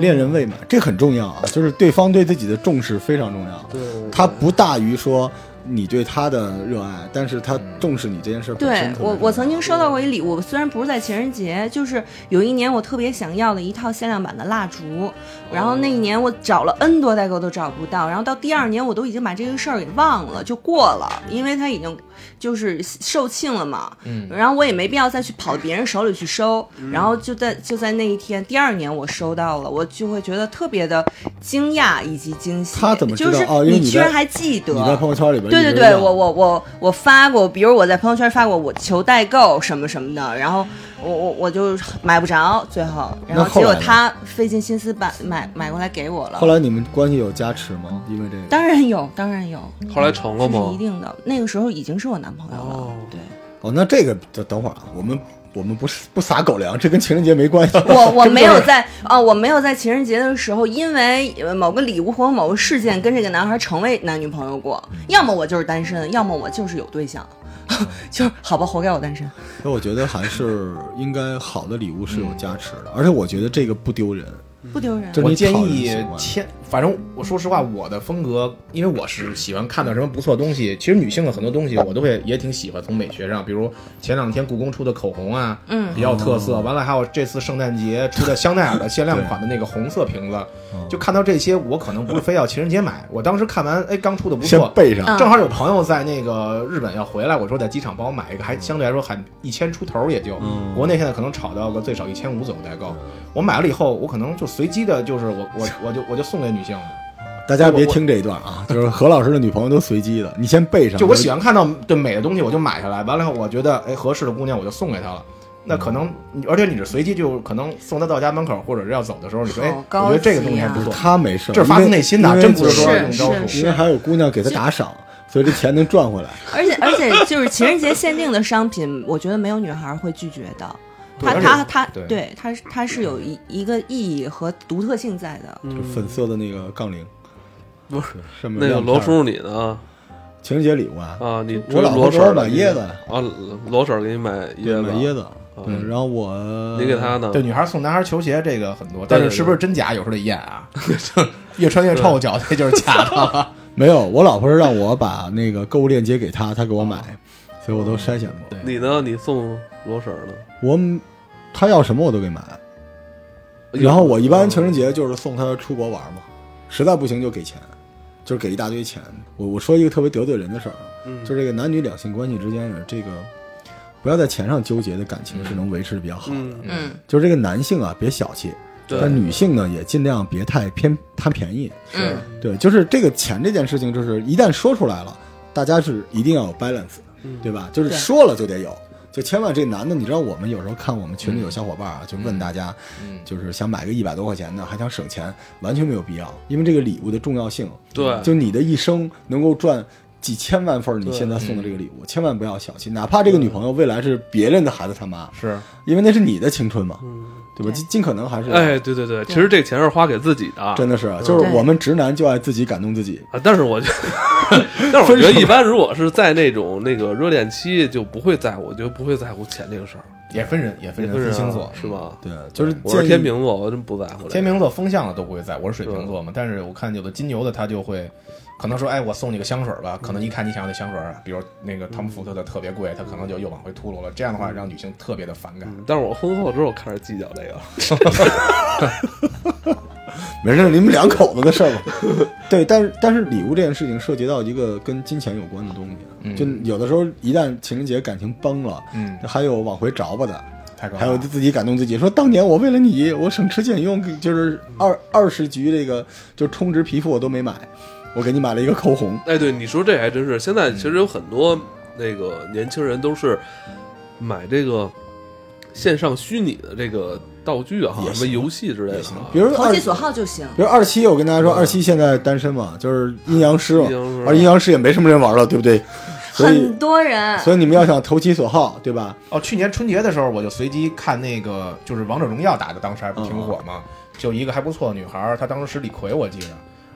恋人未满，这很重要啊，就是对方对自己的重视非常重要。对，他不大于说你对他的热爱，但是他重视你这件事本对。我，我曾经收到过一礼物，虽然不是在情人节，就是有一年我特别想要的一套限量版的蜡烛，然后那一年我找了 N 多代购都找不到，然后到第二年我都已经把这个事儿给忘了，就过了，因为他已经就是售罄了嘛，嗯然后我也没必要再去跑别人手里去收，然后就在就在那一天，第二年我收到了，我就会觉得特别的惊讶以及惊喜。他怎么知道就是哦你居然还记得？你在朋友圈里边对对对，我我我我发过，比如我在朋友圈发过我求代购什么什么的，然后我我我就买不着，最后，然后结果他费尽心思把买买过来给我了。后来你们关系有加持吗？因为这个，当然有，当然有，后来成了吗这是一？定的。那个时候已经是我男朋友了，哦对。哦，那这个等等会儿啊，我们我们不是不撒狗粮，这跟情人节没关系。我我没有在啊、我没有在情人节的时候，因为呃某个礼物或者某个事件跟这个男孩成为男女朋友过。要么我就是单身，要么我就是有对象，就是好吧，活该我单身。那我觉得还是应该好的礼物是有加持的，而且我觉得这个不丢人。不丢人。我建议千，反正我说实话，我的风格，因为我是喜欢看到什么不错的东西。其实女性的很多东西我都会也挺喜欢，从美学上，比如前两天故宫出的口红啊，嗯比较有特色。完了还有这次圣诞节出的香奈儿的限量款的那个红色瓶子，就看到这些，我可能不是非要情人节买。我当时看完，哎，刚出的不错，先备上，嗯正好有朋友在那个日本要回来，我说在机场帮我买一个，还相对来说还一千出头也就，嗯国内现在可能炒到个最少一千五左右代购。我买了以后，我可能就随机的，就是我我 我就我就送给女大家别听这一段啊，就是何老师的女朋友都随机的，你先背上。就我喜欢看到对美的东西，我就买下来，完了以后我觉得哎合适的姑娘我就送给她了。那可能，而且你是随机，就可能送她到家门口，或者是要走的时候，你说，哎我觉得这个东西还不错，他没事儿，这是发自内心的，因为真不是说是用招数。因为还有姑娘给他打赏，所以这钱能赚回来。而且而且就是情人节限定的商品，我觉得没有女孩会拒绝的。它对而且它它对对它是它是有一一个意义和独特性在的。就粉色的那个杠铃，不是什么那个罗叔你呢？情人节礼物啊，啊，你我老婆婶买椰子啊，罗婶儿给你买对椰子，买椰子，嗯嗯，然后我你给他呢？对，女孩送男孩球鞋这个很多，但是对对是不是真假有时候得验啊，越穿越臭脚那就是假的。没有，我老婆是让我把那个购物链接给她，她给我买，所以我都筛选过。你呢？你送罗婶儿呢？我她要什么我都给买，然后我一般情人节就是送他出国玩嘛，实在不行就给钱，就是给一大堆钱。我我说一个特别得罪人的事儿，就是这个男女两性关系之间的这个，不要在钱上纠结的感情是能维持的比较好的。嗯，嗯，就是这个男性啊，别小气，但女性呢也尽量别太偏贪便宜。是，对，就是这个钱这件事情，就是一旦说出来了，大家是一定要有 balance，对吧？就是说了就得有。就千万这男的，你知道我们有时候看我们群里有小伙伴啊，就问大家，嗯。就是想买个一百多块钱的，还想省钱，完全没有必要，因为这个礼物的重要性，对。就你的一生能够赚几千万份儿你现在送的这个礼物，千万不要小气，哪怕这个女朋友未来是别人的孩子他妈，是。因为那是你的青春嘛，对吧？尽尽可能还是，哎，对对对，其实这钱是花给自己的，真的是，就是我们直男就爱自己感动自己，啊，但是我觉得，但是我觉得一般，如果是在那种那个热恋期，就不会在乎，我觉得不会在乎钱这个事儿。也分人，也分人，星座是？吗？对，就是我是天秤座，我真不在乎。天秤座风向的都不会在，我是水瓶座嘛。但是我看有的金牛的他就会，可能说，哎，我送你个香水吧，可能一看你想要的香水，比如那个汤姆福特的特别贵，他可能就又往回秃噜了。这样的话，让女性特别的反感。嗯但是我婚后之后开始计较这个，没事，你们两口子的事儿吧。对，但是但是礼物这件事情涉及到一个跟金钱有关的东西，嗯就有的时候一旦情人节感情崩了，嗯，还有往回找吧的，还有自己感动自己，说当年我为了你，我省吃俭用，就是二二十局这个就充值皮肤我都没买，我给你买了一个口红。哎，对，你说这还真是。现在其实有很多那个年轻人都是买这个线上虚拟的这个道具啊，什么游戏之类的啊，比如投其所好就行。比如二七，我跟大家说，二七现在单身嘛，就是阴阳师嘛而阴阳师也没什么人玩了，对不对？很多人，所以你们要想投其所好，对吧？哦，去年春节的时候，我就随机看那个，就是王者荣耀打的，当时还不挺火嘛。就一个还不错的女孩儿，她当时使李逵，我记着。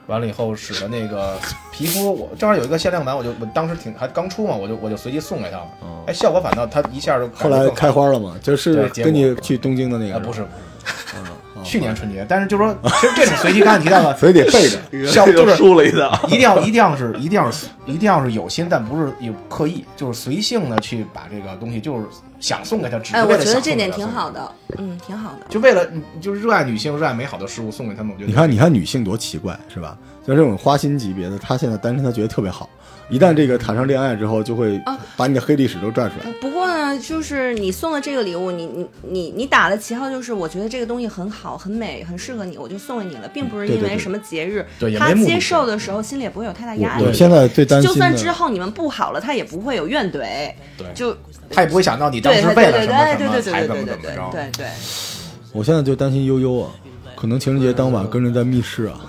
完了以后使的那个皮肤，我正好有一个限量版，我就我当时挺还刚出嘛，我就我就随机送给他了。哎，效果反倒他一下就后来开花了嘛，就是对跟你去东京的那啊，个，不是不是，去年春节，但是就是说，其实这种随机刚才提到了，所以得背着。效就是输了一道。一定要一定要是一定要是一定要是有心，但不是有刻意，就是随性的去把这个东西，就是想送给他，只是哎，为了想我觉得这点挺好的，嗯，挺好的。就为了就是热爱女性、热爱美好的事物送给他们，我觉得你看，你看女性多奇怪，是吧？像这种花心级别的，她现在单身，她觉得特别好。一旦这个谈上恋爱之后，就会啊把你的黑历史都拽出来。不过呢，就是你送的这个礼物，你你你你打的旗号就是，我觉得这个东西很好、很美、很适合你，我就送给你了，并不是因为什么节日，他接受的时候心里也不会有太大压力。现在最担心就算之，后你们不好了，他也不会有怨怼，对就他也不会想到你当对时为了对对对什么什么对对对对才怎么对对怎么着。对对。我现在就担心悠悠啊，可能情人节当晚跟人在密室啊，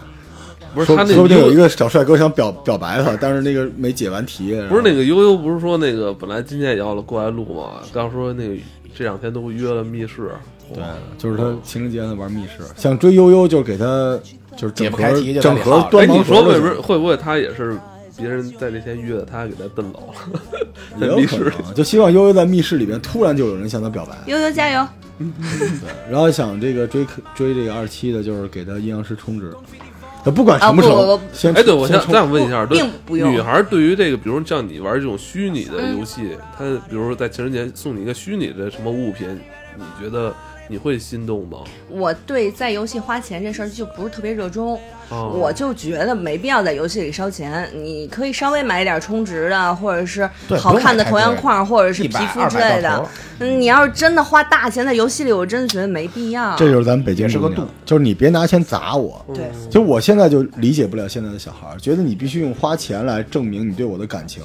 不是他那说说不定有一个个小帅哥想表表白他，但是那个没解完题。不是那个悠悠，不是说那个本来今天也要了过来录嘛，刚说那个这两天都约了密室，对，就是他情人节呢玩密室，想追悠悠就给他就是整解不开整里耗着哎，盒端盲你说会不会会不会他也是别人在那天约的，他给他蹬走了，也有在密室可能啊，就希望悠悠在密室里边突然就有人向他表白。悠悠加油！对然后想这个追追这个二期的，就是给他阴阳师充值，他不管成不成，啊不不不先哎，对，我想先再想问一下，女孩对于这个，比如像你玩这种虚拟的嗯游戏，她比如说在情人节送你一个虚拟的什么物品，你觉得你会心动吗？我对在游戏花钱这事儿就不是特别热衷，哦我就觉得没必要在游戏里烧钱。你可以稍微买一点充值的，或者是好看的头像框，或者是皮肤之类的你要是真的花大钱在游戏里，我真的觉得没必要。这就是咱们北京是个度就是你别拿钱砸我。对，就我现在就理解不了现在的小孩儿，觉得你必须用花钱来证明你对我的感情。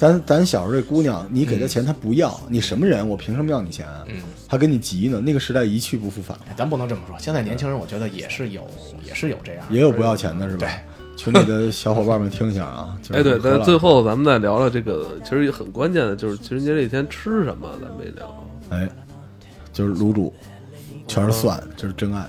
咱咱小时候这姑娘，你给她钱她不要，你什么人？我凭什么要你钱？嗯，还跟你急呢。那个时代一去不复返了，咱不能这么说，现在年轻人我觉得也是有，也是有这样，也有不要钱的是吧？对。群里的小伙伴们听一下啊！就是哎，对，何老但最后咱们再聊聊这个，其实也很关键的，就是情人节这一天吃什么，咱没聊。哎，就是卤煮，全是蒜，就是真爱。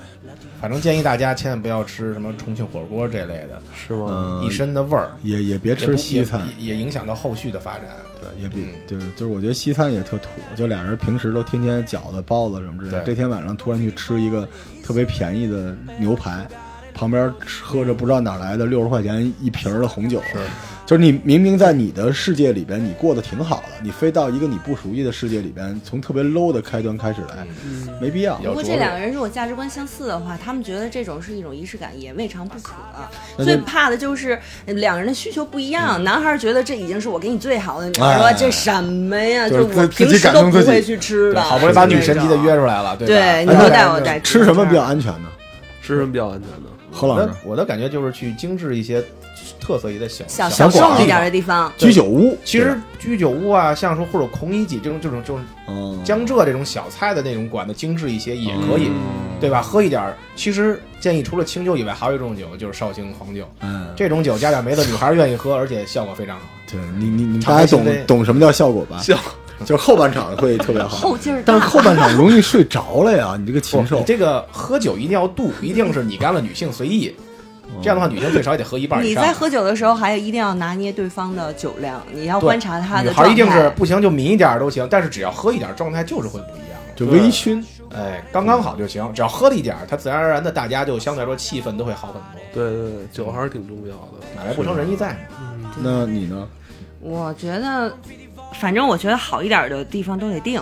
反正建议大家千万不要吃什么重庆火锅这类的，是吗？嗯一身的味儿，也也别吃西餐，也影响到后续的发展。对，也比嗯对，就是我觉得西餐也特土，就俩人平时都天天饺子、包子什么之类的，这天晚上突然去吃一个特别便宜的牛排，旁边喝着不知道哪来的六十块钱一瓶儿的红酒，是，就是你明明在你的世界里边你过得挺好的，你非到一个你不熟悉的世界里边，从特别 low 的开端开始来，没必要。有不过这两个人如果价值观相似的话，他们觉得这种是一种仪式感，也未尝不可。最怕的就是两人的需求不一样，男孩觉得这已经是我给你最好的，女孩哎说这什么呀，就是我平时都不会去吃的。好不容易把女神级的约出出来了，对吧？对，你就带我带。吃什么比较安全呢？吃吃什么比较安全呢？何老师，我的感觉就是去精致一些特色一的小小小众一点的地方，居酒屋，其实居酒屋啊，像说或者孔乙己这种这种这种嗯，江浙这种小菜的那种馆子，精致一些也可以，嗯对吧？喝一点，其实建议除了清酒以外，还有一种酒就是绍兴黄酒，嗯，这种酒加点梅子，女孩愿意喝，而且效果非常好。对你你你大家懂懂什么叫效果吧？效 就是后半场会特别好，后劲儿大。但是后半场容易睡着了呀，你这个禽，兽你。这个喝酒一定要度，一定是你干了女性随意，这样的话女性最少也得喝一半以上。你在喝酒的时候，还一定要拿捏对方的酒量，你要观察他的状态。孩一定是不行就抿一点儿都行，但是只要喝一点儿，状态就是会不一样。就微醺，哎，刚刚好就行，只要喝了一点儿，它自然而然的大家就相对来说气氛都会好很多。对对对，酒还是挺重要的。买来不成仁义在嘛。那你呢？我觉得，反正我觉得好一点的地方都得定，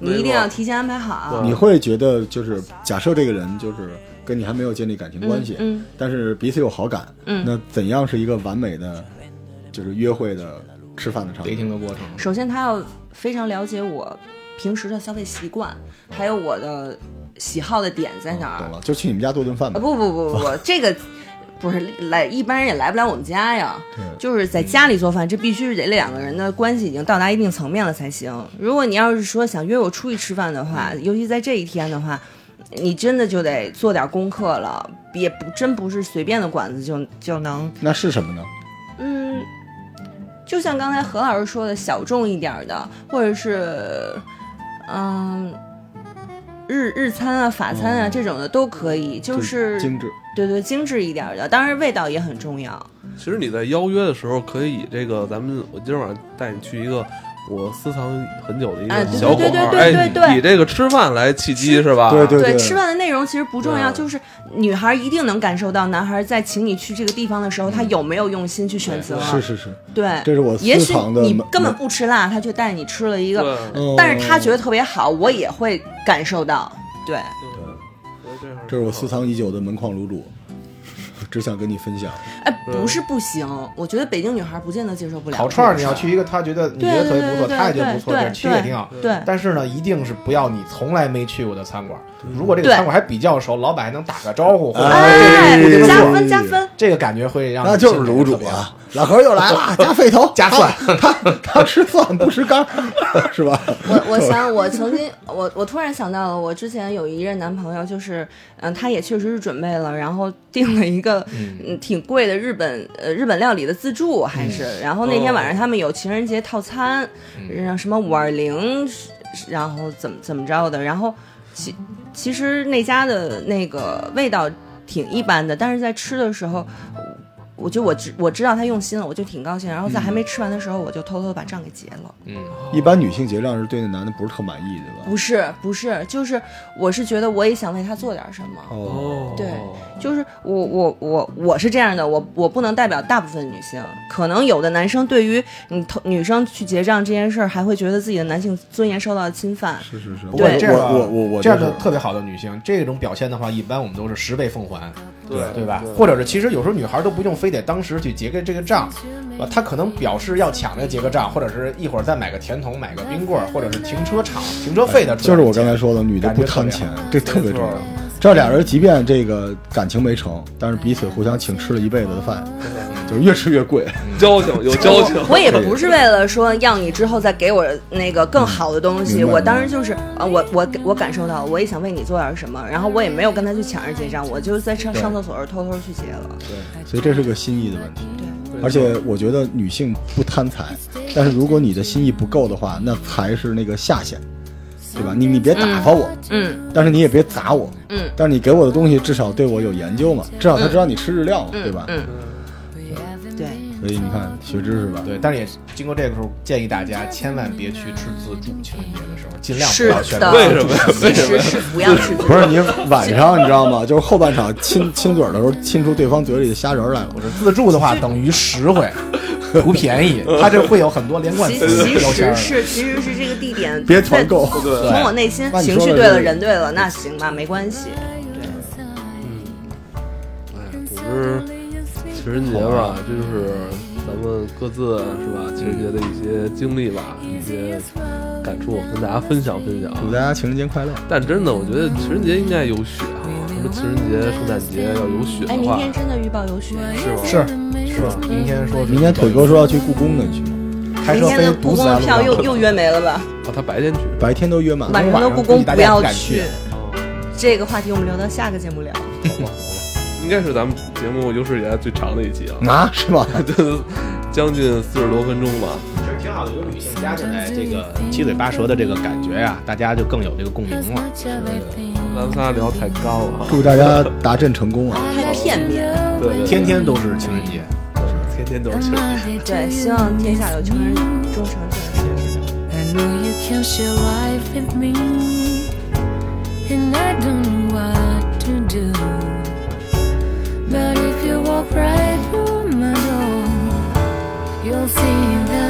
你一定要提前安排好。对你会觉得就是假设这个人就是跟你还没有建立感情关系，嗯但是彼此有好感，嗯那怎样是一个完美的，就是约会的吃饭的场景？dating 的过程，首先他要非常了解我平时的消费习惯，还有我的喜好的点在哪儿。懂了，就去你们家做顿饭啊吧。不不不不不，这个不是来一般人也来不了我们家呀。对就是在家里做饭，这必须是得两个人的关系已经到达一定层面了才行。如果你要是说想约我出去吃饭的话，尤其在这一天的话，你真的就得做点功课了，也不真不是随便的馆子就就能那是什么呢？嗯，就像刚才何老师说的，小众一点儿的，或者是嗯。日日餐啊、法餐啊、哦这种的都可以，就是精致。对对精致一点儿的，当然味道也很重要。其实你在邀约的时候，可以以这个咱们我今儿晚上带你去一个我私藏很久的一哎对个小馆儿，对对对哎，对对以以这个吃饭来契机是吧？对对对，吃饭的内容其实不重要，就是女孩一定能感受到男孩在请你去这个地方的时候，他有没有用心去选择。是是是，对，这是我也许私藏的门你根本不吃辣，他却带你吃了一个，但是他觉得特别好，我也会感受到。对，对这是我私藏已久的门框卤煮，只想跟你分享。哎，不是不行，我觉得北京女孩不见得接受不了。烤串儿你要去一个她觉得你觉得特别不错，对对对他也觉得不错，对这其实也挺好。对，但是呢，一定是不要你从来没去过的餐馆。如果这个餐馆还比较熟，老板还能打个招呼，或者哎这个，加这个分加分。这个感觉会让那就是卤煮啊！老何又来了，加沸头，加 蒜他他 他吃蒜不吃肝，是吧？我我想，我曾经，我我突然想到了，我之前有一任男朋友，就是，嗯、他也确实是准备了，然后订了一个嗯挺贵的日本呃日本料理的自助，还是，然后那天晚上他们有情人节套餐，然后什么五二零，然后怎么怎么着的，然后其其实那家的那个味道挺一般的，但是在吃的时候。我就我知我知道他用心了，我就挺高兴。然后在还没吃完的时候，我就偷偷把账给结了。嗯，一般女性结账是对那男的不是特满意，对吧？不是不是，就是我是觉得我也想为他做点什么。哦，对就是我我我我是这样的，我我不能代表大部分女性，可能有的男生对于你偷女生去结账这件事儿，还会觉得自己的男性尊严受到了侵犯。是是是，不过对这样的我我我我这样就是的特别好的女性，这种表现的话，一般我们都是十倍奉还，对对吧？或者是其实有时候女孩都不用非得当时去结个这个账，啊，他可能表示要抢着结个账，或者是一会儿再买个甜筒、买个冰棍儿，或者是停车场停车费的，就是我刚才说的，女的不贪钱，这特别重要。这俩人即便这个感情没成，但是彼此互相请吃了一辈子的饭，就是越吃越贵。交情有交情，我也不是为了说要你之后再给我那个更好的东西，我当时就是啊，我我我感受到，我也想为你做点什么，然后我也没有跟他去抢着结账，我就在上上厕所时候偷偷去结了。对所以这是个心意的问题。对，而且我觉得女性不贪财，但是如果你的心意不够的话，那才是那个下限，对吧？你你别打发我，嗯但是你也别砸我，嗯但是你给我的东西至少对我有研究嘛，至少他知道你吃日料嘛，嗯，对吧？嗯，对。所以你看学知识吧，对，但是也经过这个时候，建议大家千万别去吃自助，情人节的时候尽量不要选为什么？呀其实是不要去不是你晚上你知道吗？就是后半场亲 亲嘴儿的时候，亲出对方嘴里的虾仁儿来了。我说自助的话，等于实惠，不便宜，它这会有很多连贯其词其。实是其实是这个地点别团购。从我内心情绪对了，人对了，那行吧，没关系。对，嗯哎，总之情人节吧，这就是咱们各自是吧？情人节的一些经历吧，一些感触，跟大家分享分享。祝大家情人节快乐！但真的，我觉得情人节应该有雪啊，说情人节、圣诞节要有雪哎，明的话，天真的预报有雪，是吗？是是吧？明天说明天腿哥说要去故宫呢，你去吗？开车飞明天的故宫的票又上。又约没了吧？哦，他白天去。白天都约满了。晚上的故宫不要去这个话题我们留到下个节目聊。好吧，好吧，应该是咱们节目有史以来最长的一期啊，啊，是吗？就将近四十多分钟吧。其实挺好的，有女性加进来，这个七嘴八舌的这个感觉呀、大家就更有这个共鸣了。咱们仨聊太高了，祝大家达阵成功啊！太片面，对对，对天天都是情人节，天天都是情人节。对，希望天下有情人终成眷属。I know you can share life with me, and I don't know do. But if you walk right through my door, you'll see that